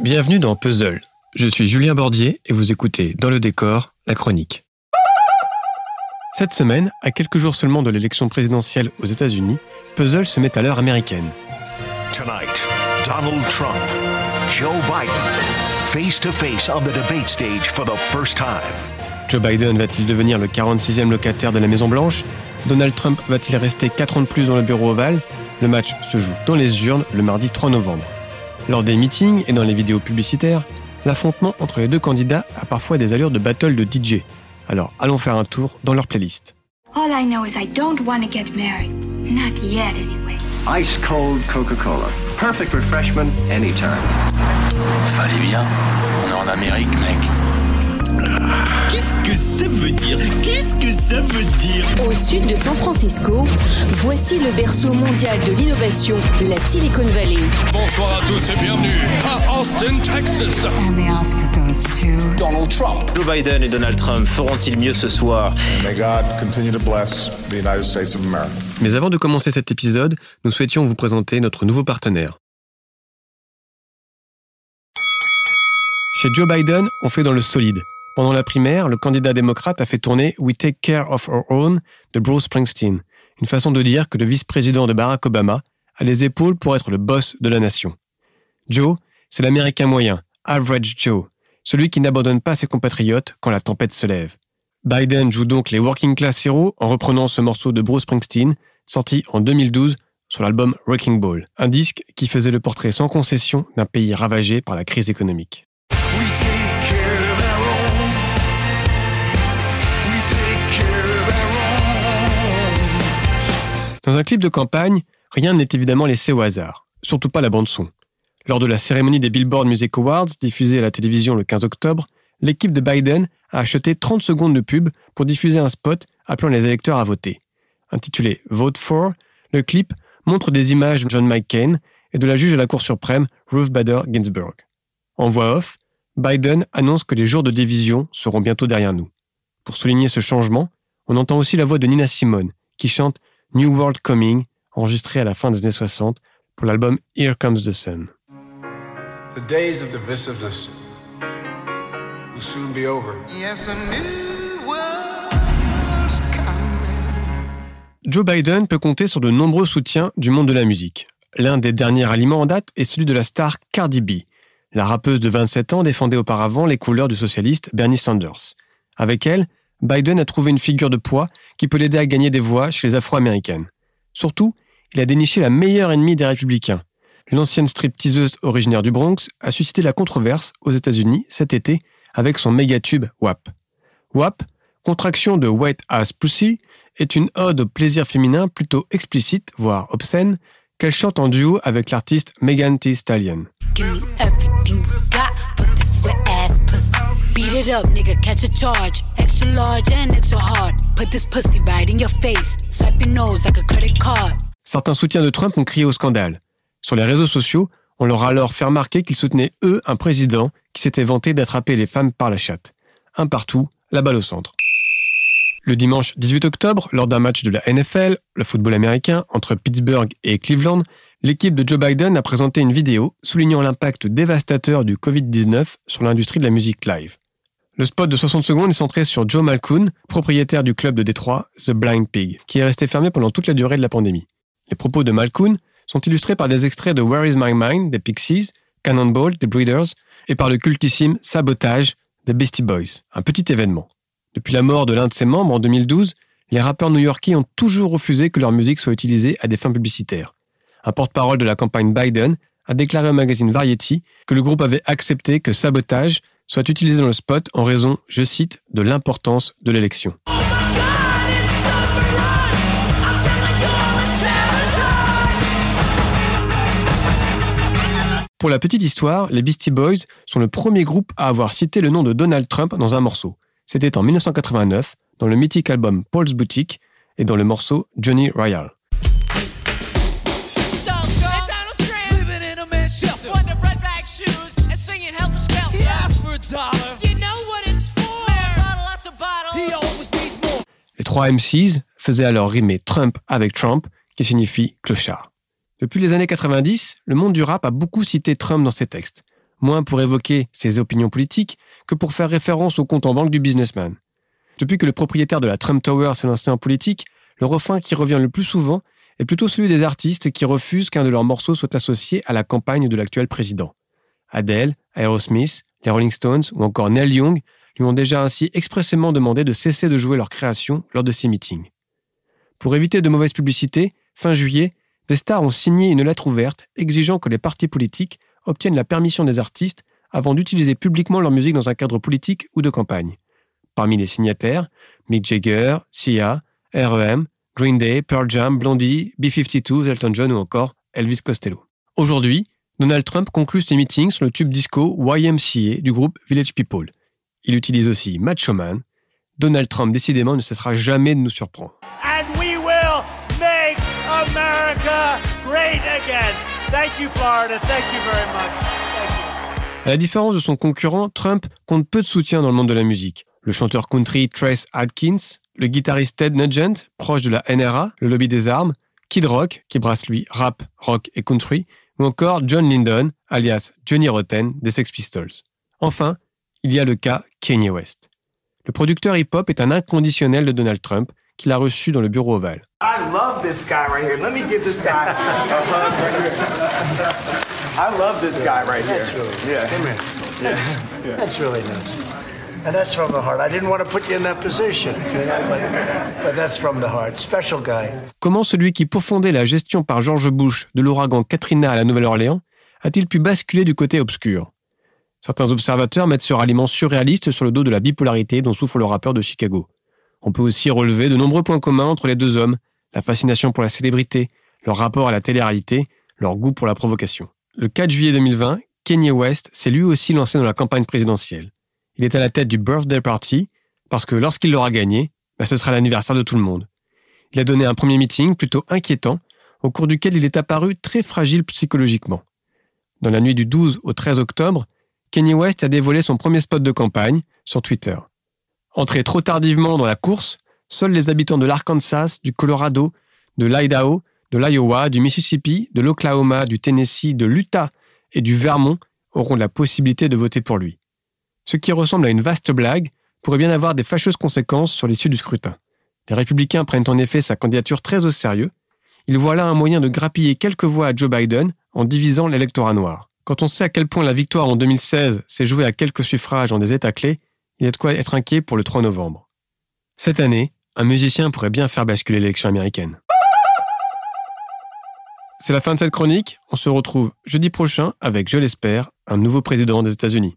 Bienvenue dans Puzzle. Je suis Julien Bordier et vous écoutez Dans le décor, la chronique. Cette semaine, à quelques jours seulement de l'élection présidentielle aux États-Unis, Puzzle se met à l'heure américaine. Tonight, Donald Trump, Joe Biden, face to face on the debate stage for the first time. Joe Biden va-t-il devenir le 46e locataire de la Maison-Blanche? Donald Trump va-t-il rester 4 ans de plus dans le bureau ovale? Le match se joue dans les urnes le mardi 3 novembre. Lors des meetings et dans les vidéos publicitaires, l'affrontement entre les deux candidats a parfois des allures de battle de DJ. Alors allons faire un tour dans leur playlist. All I know is I don't want to get married. Not yet, anyway. Ice cold Coca-Cola. Perfect refreshment anytime. Fallait bien. On est en Amérique, mec. Qu'est-ce que ça veut dire? Qu'est-ce que ça veut dire? Au sud de San Francisco, voici le berceau mondial de l'innovation, la Silicon Valley. Bonsoir à tous et bienvenue à Austin, Texas. And the Oscar goes to Donald Trump. Joe Biden et Donald Trump feront-ils mieux ce soir? May God continue to bless the United States of America. Mais avant de commencer cet épisode, nous souhaitions vous présenter notre nouveau partenaire. Chez Joe Biden, on fait dans le solide. Pendant la primaire, le candidat démocrate a fait tourner We Take Care of Our Own de Bruce Springsteen, une façon de dire que le vice-président de Barack Obama a les épaules pour être le boss de la nation. Joe, c'est l'américain moyen, average Joe, celui qui n'abandonne pas ses compatriotes quand la tempête se lève. Biden joue donc les working class heroes en reprenant ce morceau de Bruce Springsteen, sorti en 2012 sur l'album Wrecking Ball, un disque qui faisait le portrait sans concession d'un pays ravagé par la crise économique. Dans un clip de campagne, rien n'est évidemment laissé au hasard, surtout pas la bande-son. Lors de la cérémonie des Billboard Music Awards diffusée à la télévision le 15 octobre, l'équipe de Biden a acheté 30 secondes de pub pour diffuser un spot appelant les électeurs à voter. Intitulé Vote for, le clip montre des images de John McCain et de la juge à la Cour suprême Ruth Bader Ginsburg. En voix off, Biden annonce que les jours de division seront bientôt derrière nous. Pour souligner ce changement, on entend aussi la voix de Nina Simone, qui chante New World Coming, enregistré à la fin des années 60 pour l'album Here Comes the Sun. The days of divisiveness will soon be over. Yes, a new world's coming. Joe Biden peut compter sur de nombreux soutiens du monde de la musique. L'un des derniers aliments en date est celui de la star Cardi B. La rappeuse de 27 ans défendait auparavant les couleurs du socialiste Bernie Sanders. Avec elle, Biden a trouvé une figure de poids qui peut l'aider à gagner des voix chez les Afro-Américaines. Surtout, il a déniché la meilleure ennemie des républicains. L'ancienne stripteaseuse originaire du Bronx a suscité la controverse aux États-Unis cet été avec son méga-tube WAP. WAP, contraction de White Ass Pussy, est une ode au plaisir féminin plutôt explicite, voire obscène, qu'elle chante en duo avec l'artiste Megan Thee Stallion. Certains soutiens de Trump ont crié au scandale. Sur les réseaux sociaux, on leur a alors fait remarquer qu'ils soutenaient, eux, un président qui s'était vanté d'attraper les femmes par la chatte. Un partout, la balle au centre. Le dimanche 18 octobre, lors d'un match de la NFL, le football américain, entre Pittsburgh et Cleveland, l'équipe de Joe Biden a présenté une vidéo soulignant l'impact dévastateur du Covid-19 sur l'industrie de la musique live. Le spot de 60 secondes est centré sur Joe Malkoun, propriétaire du club de Détroit, The Blind Pig, qui est resté fermé pendant toute la durée de la pandémie. Les propos de Malkoun sont illustrés par des extraits de Where is My Mind des Pixies, Cannonball des Breeders et par le cultissime Sabotage des Beastie Boys, un petit événement. Depuis la mort de l'un de ses membres en 2012, les rappeurs new-yorkais ont toujours refusé que leur musique soit utilisée à des fins publicitaires. Un porte-parole de la campagne Biden a déclaré au magazine Variety que le groupe avait accepté que Sabotage soit utilisé dans le spot en raison, je cite, de l'importance de l'élection. Pour la petite histoire, les Beastie Boys sont le premier groupe à avoir cité le nom de Donald Trump dans un morceau. C'était en 1989, dans le mythique album Paul's Boutique et dans le morceau Johnny Royal. Les trois MCs faisaient alors rimer Trump avec Trump, qui signifie clochard. Depuis les années 90, le monde du rap a beaucoup cité Trump dans ses textes. moins pour évoquer ses opinions politiques que pour faire référence au compte en banque du businessman. Depuis que le propriétaire de la Trump Tower s'est lancé en politique, le refrain qui revient le plus souvent est plutôt celui des artistes qui refusent qu'un de leurs morceaux soit associé à la campagne de l'actuel président. Adele, Aerosmith, les Rolling Stones ou encore Neil Young ont déjà ainsi expressément demandé de cesser de jouer leur création lors de ces meetings. Pour éviter de mauvaises publicités, fin juillet, des stars ont signé une lettre ouverte exigeant que les partis politiques obtiennent la permission des artistes avant d'utiliser publiquement leur musique dans un cadre politique ou de campagne. Parmi les signataires, Mick Jagger, Sia, R.E.M., Green Day, Pearl Jam, Blondie, B-52, Elton John ou encore Elvis Costello. Aujourd'hui, Donald Trump conclut ses meetings sur le tube disco YMCA du groupe Village People. Il utilise aussi Macho Man. Donald Trump, décidément, ne cessera jamais de nous surprendre. And we will make America great again. Thank you, Florida. Thank you very much. Thank you. À la différence de son concurrent, Trump compte peu de soutien dans le monde de la musique. Le chanteur country Trace Adkins, le guitariste Ted Nugent, proche de la NRA, le lobby des armes, Kid Rock, qui brasse lui rap, rock et country, ou encore John Lydon, alias Johnny Rotten, des Sex Pistols. Enfin, il y a le cas Kanye West. Le producteur hip-hop est un inconditionnel de Donald Trump qu'il a reçu dans le bureau ovale. I love this guy right here. Let me give this guy a hug right here. I love this guy right here. That's really Yeah. Come here. Yes. Yeah. That's really nice. And that's from the heart. I didn't want to put you in that position, you know, but, but that's from the heart. Special guy. Comment celui qui pourfondait la gestion par George Bush de l'ouragan Katrina à la Nouvelle-Orléans a-t-il pu basculer du côté obscur? Certains observateurs mettent ce ralliement surréaliste sur le dos de la bipolarité dont souffre le rappeur de Chicago. On peut aussi relever de nombreux points communs entre les deux hommes, la fascination pour la célébrité, leur rapport à la télé-réalité, leur goût pour la provocation. Le 4 juillet 2020, Kanye West s'est lui aussi lancé dans la campagne présidentielle. Il est à la tête du Birthday Party, parce que lorsqu'il l'aura gagné, bah, ce sera l'anniversaire de tout le monde. Il a donné un premier meeting plutôt inquiétant, au cours duquel il est apparu très fragile psychologiquement. Dans la nuit du 12 au 13 octobre, Kanye West a dévoilé son premier spot de campagne sur Twitter. Entré trop tardivement dans la course, seuls les habitants de l'Arkansas, du Colorado, de l'Idaho, de l'Iowa, du Mississippi, de l'Oklahoma, du Tennessee, de l'Utah et du Vermont auront la possibilité de voter pour lui. Ce qui ressemble à une vaste blague pourrait bien avoir des fâcheuses conséquences sur l'issue du scrutin. Les républicains prennent en effet sa candidature très au sérieux. Ils voient là un moyen de grappiller quelques voix à Joe Biden en divisant l'électorat noir. Quand on sait à quel point la victoire en 2016 s'est jouée à quelques suffrages dans des États clés, il y a de quoi être inquiet pour le 3 novembre. Cette année, un musicien pourrait bien faire basculer l'élection américaine. C'est la fin de cette chronique. On se retrouve jeudi prochain avec, je l'espère, un nouveau président des États-Unis.